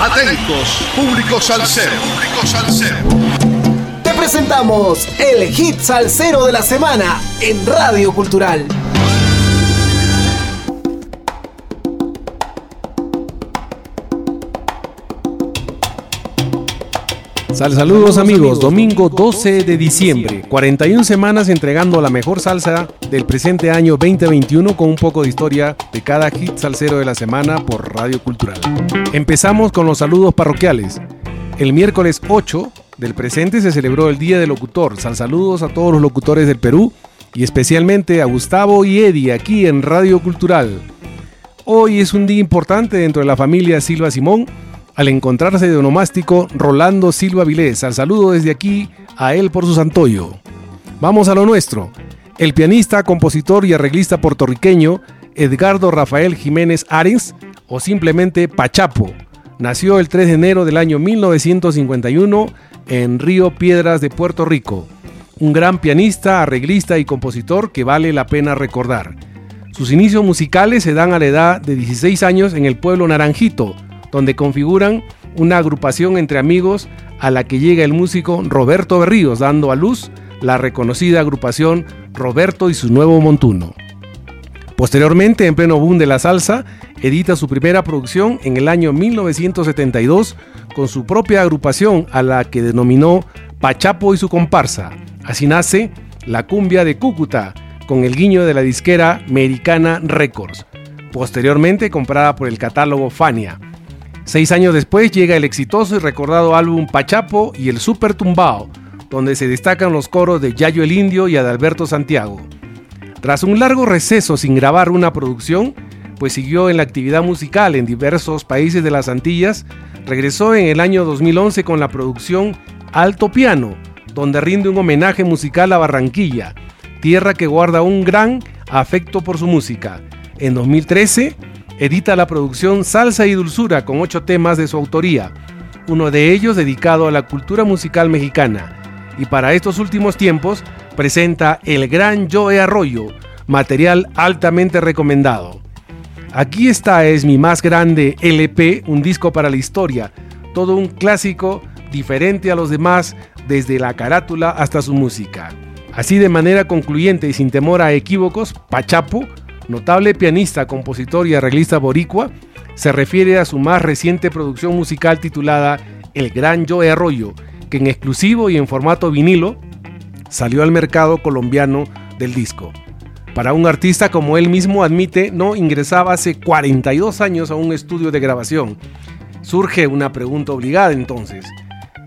Atentos, público salsero. Público. Te presentamos el hit salsero de la semana en Radio Cultural. Sal saludos amigos, domingo 12 de diciembre, 41 semanas entregando la mejor salsa del presente año 2021 con un poco de historia de cada hit salsero de la semana por Radio Cultural. Empezamos con los saludos parroquiales. El miércoles 8 del presente se celebró el Día del Locutor. Sal saludos a todos los locutores del Perú y especialmente a Gustavo y Eddie aquí en Radio Cultural. Hoy es un día importante dentro de la familia Silva Simón al encontrarse de onomástico Rolando Silva Vilés. Al saludo desde aquí a él por su santoyo. Vamos a lo nuestro. El pianista, compositor y arreglista puertorriqueño Edgardo Rafael Jiménez Arens, o simplemente Pachapo, nació el 3 de enero del año 1951 en Río Piedras de Puerto Rico. Un gran pianista, arreglista y compositor que vale la pena recordar. Sus inicios musicales se dan a la edad de 16 años en el pueblo Naranjito, donde configuran una agrupación entre amigos a la que llega el músico Roberto Berríos, dando a luz la reconocida agrupación Roberto y su nuevo montuno. Posteriormente, en pleno boom de la salsa, edita su primera producción en el año 1972 con su propia agrupación a la que denominó Pachapo y su comparsa. Así nace La Cumbia de Cúcuta, con el guiño de la disquera Americana Records, posteriormente comprada por el catálogo Fania. Seis años después llega el exitoso y recordado álbum Pachapo y el Super Tumbao, donde se destacan los coros de Yayo el Indio y Adalberto Santiago. Tras un largo receso sin grabar una producción, pues siguió en la actividad musical en diversos países de las Antillas, regresó en el año 2011 con la producción Alto Piano, donde rinde un homenaje musical a Barranquilla, tierra que guarda un gran afecto por su música. En 2013 edita la producción Salsa y Dulzura con ocho temas de su autoría, uno de ellos dedicado a la cultura musical mexicana. Y para estos últimos tiempos presenta El Gran Joe Arroyo, material altamente recomendado. Aquí está es mi más grande LP, un disco para la historia, todo un clásico diferente a los demás desde la carátula hasta su música. Así de manera concluyente y sin temor a equívocos, Pachapo notable pianista, compositor y arreglista boricua, se refiere a su más reciente producción musical titulada El Gran Joe Arroyo, que en exclusivo y en formato vinilo salió al mercado colombiano del disco. Para un artista como él mismo admite, no ingresaba hace 42 años a un estudio de grabación. Surge una pregunta obligada entonces.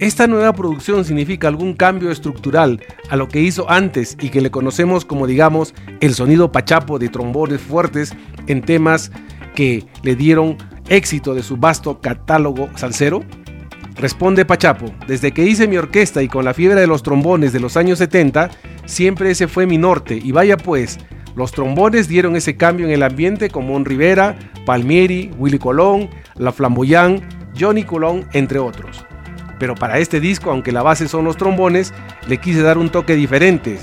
¿Esta nueva producción significa algún cambio estructural a lo que hizo antes y que le conocemos como digamos el sonido pachapo de trombones fuertes en temas que le dieron éxito de su vasto catálogo salsero? Responde Pachapo, desde que hice mi orquesta y con la fiebre de los trombones de los años 70, siempre ese fue mi norte y vaya pues, los trombones dieron ese cambio en el ambiente como Mon Rivera, Palmieri, Willy Colón, La Flamboyant, Johnny Colón, entre otros pero para este disco, aunque la base son los trombones, le quise dar un toque diferente,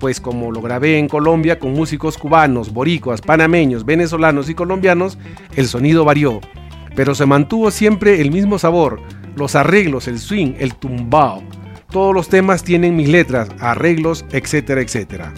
pues como lo grabé en Colombia con músicos cubanos, boricuas, panameños, venezolanos y colombianos, el sonido varió, pero se mantuvo siempre el mismo sabor, los arreglos, el swing, el tumbao. Todos los temas tienen mis letras, arreglos, etcétera, etcétera.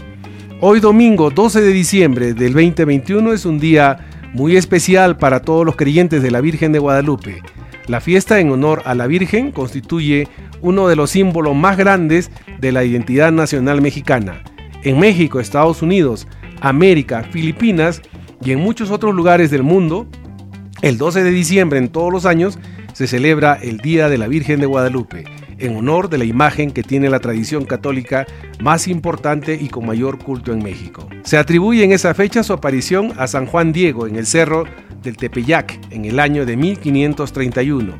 Hoy domingo 12 de diciembre del 2021 es un día muy especial para todos los creyentes de la Virgen de Guadalupe. La fiesta en honor a la Virgen constituye uno de los símbolos más grandes de la identidad nacional mexicana. En México, Estados Unidos, América, Filipinas y en muchos otros lugares del mundo, el 12 de diciembre en todos los años se celebra el Día de la Virgen de Guadalupe, en honor de la imagen que tiene la tradición católica más importante y con mayor culto en México. Se atribuye en esa fecha su aparición a San Juan Diego en el cerro del Tepeyac en el año de 1531,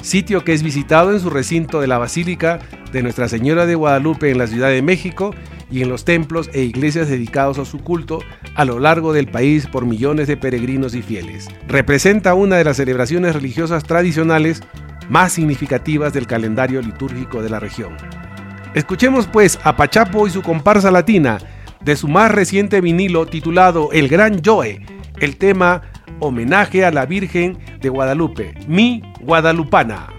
sitio que es visitado en su recinto de la Basílica de Nuestra Señora de Guadalupe en la Ciudad de México y en los templos e iglesias dedicados a su culto a lo largo del país por millones de peregrinos y fieles. Representa una de las celebraciones religiosas tradicionales más significativas del calendario litúrgico de la región. Escuchemos pues a Pachapo y su comparsa latina de su más reciente vinilo titulado El Gran Joe, el tema homenaje a la Virgen de Guadalupe, mi guadalupana.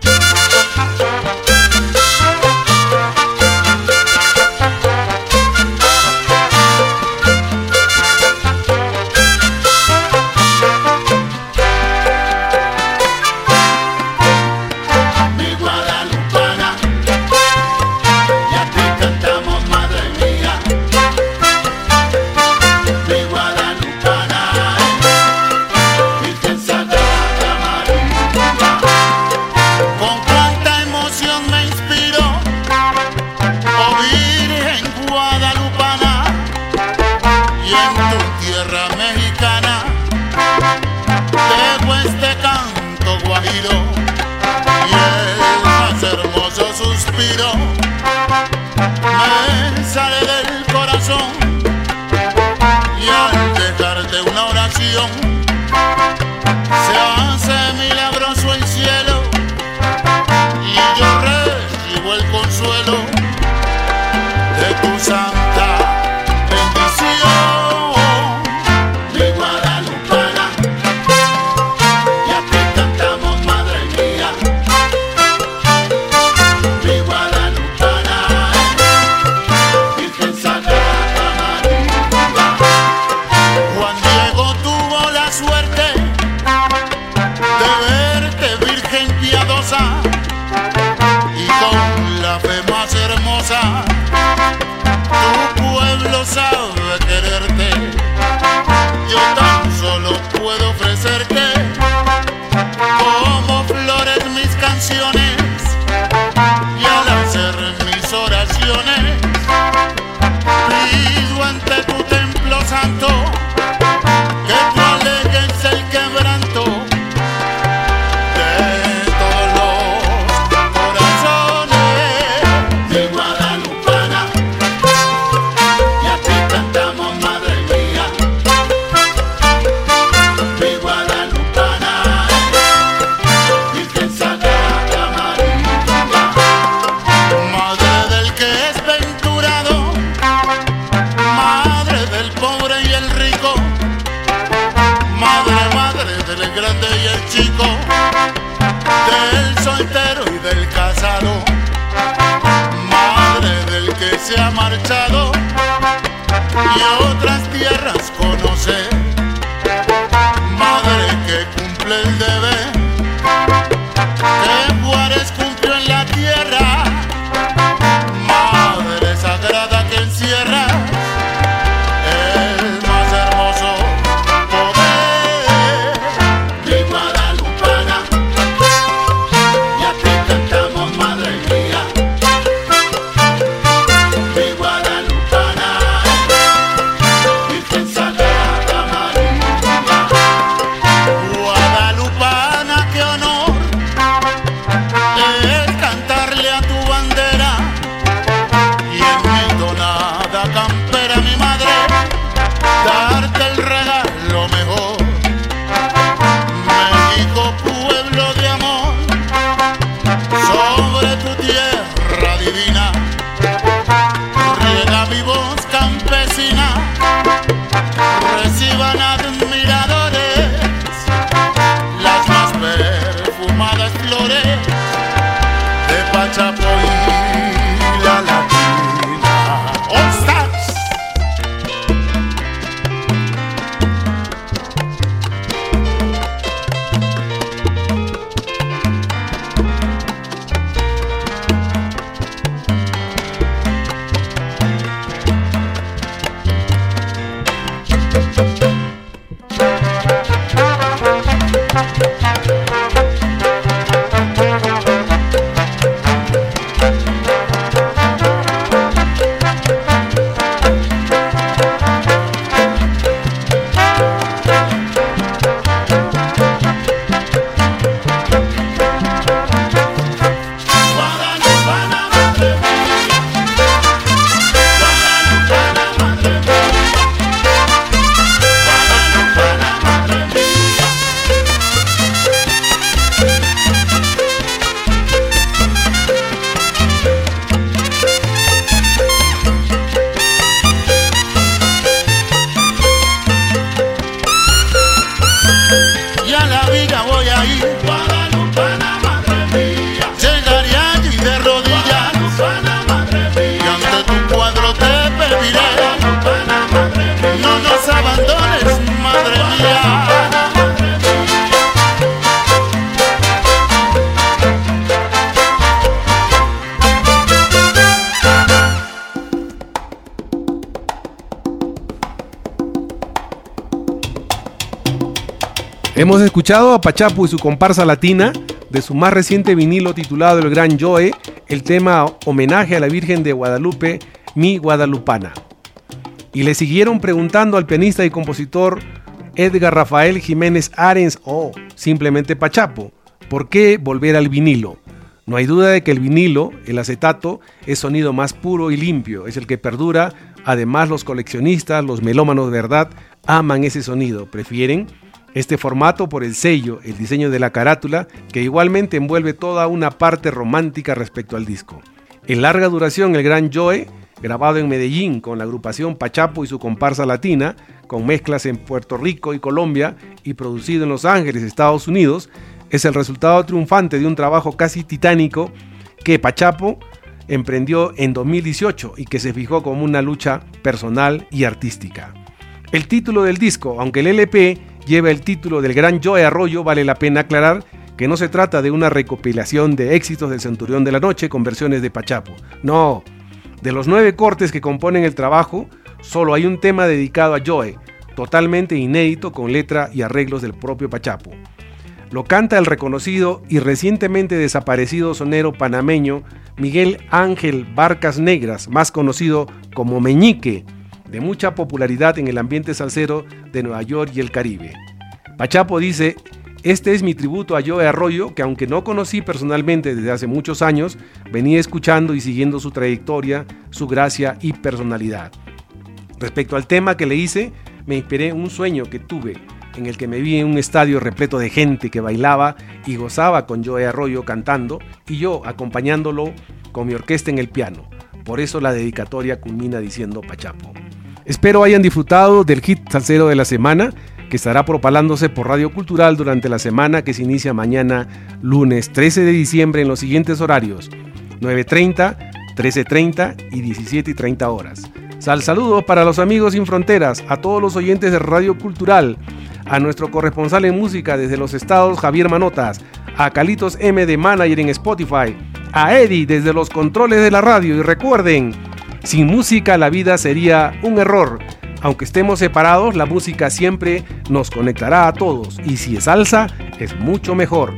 del soltero y del casado, madre del que se ha marchado y otra Hemos escuchado a Pachapu y su comparsa latina de su más reciente vinilo titulado El Gran Joe, el tema homenaje a la Virgen de Guadalupe, Mi Guadalupana. Y le siguieron preguntando al pianista y compositor Edgar Rafael Jiménez Arens o simplemente Pachapo, ¿por qué volver al vinilo? No hay duda de que el vinilo, el acetato, es sonido más puro y limpio, es el que perdura. Además, los coleccionistas, los melómanos de verdad, aman ese sonido, prefieren este formato por el sello, el diseño de la carátula, que igualmente envuelve toda una parte romántica respecto al disco. En larga duración, el Gran Joe, grabado en Medellín con la agrupación Pachapo y su comparsa latina, con mezclas en Puerto Rico y Colombia y producido en Los Ángeles, Estados Unidos, es el resultado triunfante de un trabajo casi titánico que Pachapo emprendió en 2018 y que se fijó como una lucha personal y artística. El título del disco, aunque el LP lleva el título del gran Joe Arroyo, vale la pena aclarar que no se trata de una recopilación de éxitos del Centurión de la Noche con versiones de Pachapo. No, de los nueve cortes que componen el trabajo, solo hay un tema dedicado a Joe, totalmente inédito con letra y arreglos del propio Pachapo. Lo canta el reconocido y recientemente desaparecido sonero panameño Miguel Ángel Barcas Negras, más conocido como Meñique, de mucha popularidad en el ambiente salsero de Nueva York y el Caribe. Pachapo dice, este es mi tributo a Joe Arroyo, que aunque no conocí personalmente desde hace muchos años, venía escuchando y siguiendo su trayectoria, su gracia y personalidad. Respecto al tema que le hice, me inspiré un sueño que tuve, en el que me vi en un estadio repleto de gente que bailaba y gozaba con Joe Arroyo cantando y yo acompañándolo con mi orquesta en el piano. Por eso la dedicatoria culmina diciendo Pachapo. Espero hayan disfrutado del hit salsero de la semana que estará propalándose por Radio Cultural durante la semana que se inicia mañana, lunes 13 de diciembre, en los siguientes horarios: 9.30, 13.30 y 17.30 horas. Sal saludos para los amigos sin fronteras, a todos los oyentes de Radio Cultural, a nuestro corresponsal en música desde los estados Javier Manotas, a Calitos M de Manager en Spotify, a Eddie desde los controles de la radio y recuerden, sin música la vida sería un error. Aunque estemos separados, la música siempre nos conectará a todos y si es salsa, es mucho mejor.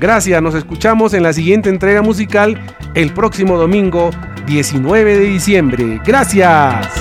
Gracias, nos escuchamos en la siguiente entrega musical el próximo domingo 19 de diciembre. Gracias.